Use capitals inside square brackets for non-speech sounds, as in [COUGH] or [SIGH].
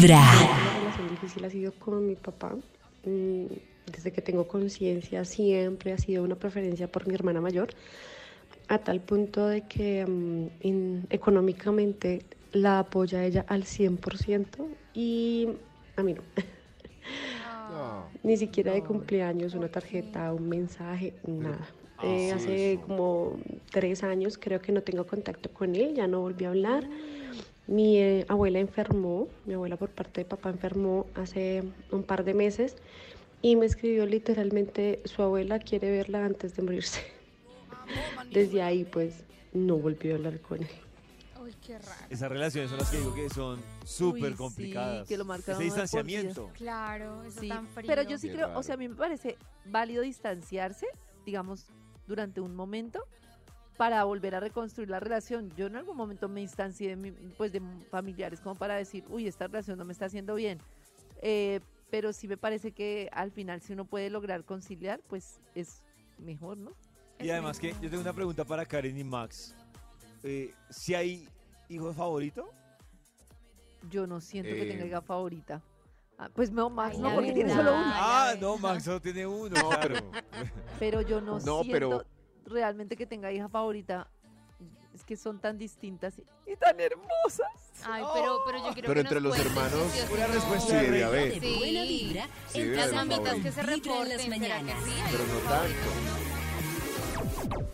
Vibra. La relación difícil ha sido con mi papá. Mm, Desde que tengo conciencia siempre ha sido una preferencia por mi hermana mayor, a tal punto de que in- económicamente la apoya ella al 100% y a mí no. [LAUGHS] Ni siquiera de cumpleaños, una tarjeta, un mensaje, nada. Eh, hace como tres años creo que no tengo contacto con él, ya no volví a hablar. Mi eh, abuela enfermó, mi abuela por parte de papá enfermó hace un par de meses y me escribió literalmente, su abuela quiere verla antes de morirse. [LAUGHS] Desde ahí pues no volví a hablar con él. Uy, qué raro. Esas relaciones son las que digo que son súper sí, complicadas. que lo Ese distanciamiento. Claro, eso Sí, tan frío. pero yo sí Qué creo, raro. o sea, a mí me parece válido distanciarse, digamos, durante un momento para volver a reconstruir la relación. Yo en algún momento me distancié de, mi- pues, de familiares como para decir, uy, esta relación no me está haciendo bien. Eh, pero sí me parece que al final si uno puede lograr conciliar, pues es mejor, ¿no? Y además que yo tengo una pregunta para Karen y Max. Eh, si hay hijo favorito, Yo no siento que tenga Eh, hija favorita. Ah, pues no, Max, Ay, no, porque tiene solo uno. ah, no. Max solo tiene uno. No, claro. Pero yo no, No, siento pero- realmente que tenga hija favorita es que son tan distintas y, y tan hermosas. Ay, pero, pero yo quiero Pero que entre nos los hermanos, una no. respuesta sí debe haber. Sí. Buena vibra, sí, entre las ambitas que se reporten las mañanas. Pero no tanto.